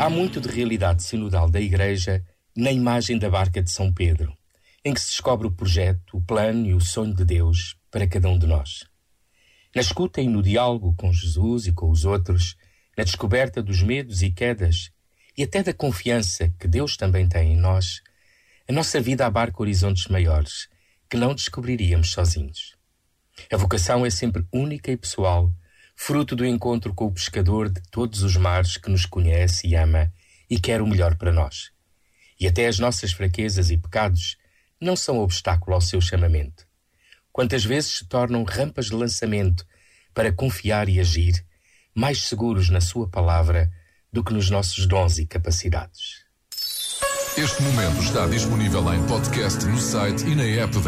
Há muito de realidade sinodal da Igreja na imagem da barca de São Pedro, em que se descobre o projeto, o plano e o sonho de Deus para cada um de nós. Na escuta e no diálogo com Jesus e com os outros, na descoberta dos medos e quedas e até da confiança que Deus também tem em nós, a nossa vida abarca horizontes maiores que não descobriríamos sozinhos. A vocação é sempre única e pessoal fruto do encontro com o pescador de todos os mares que nos conhece e ama e quer o melhor para nós. E até as nossas fraquezas e pecados não são obstáculo ao seu chamamento. Quantas vezes se tornam rampas de lançamento para confiar e agir, mais seguros na Sua palavra do que nos nossos dons e capacidades. Este momento está disponível em podcast no site e na app da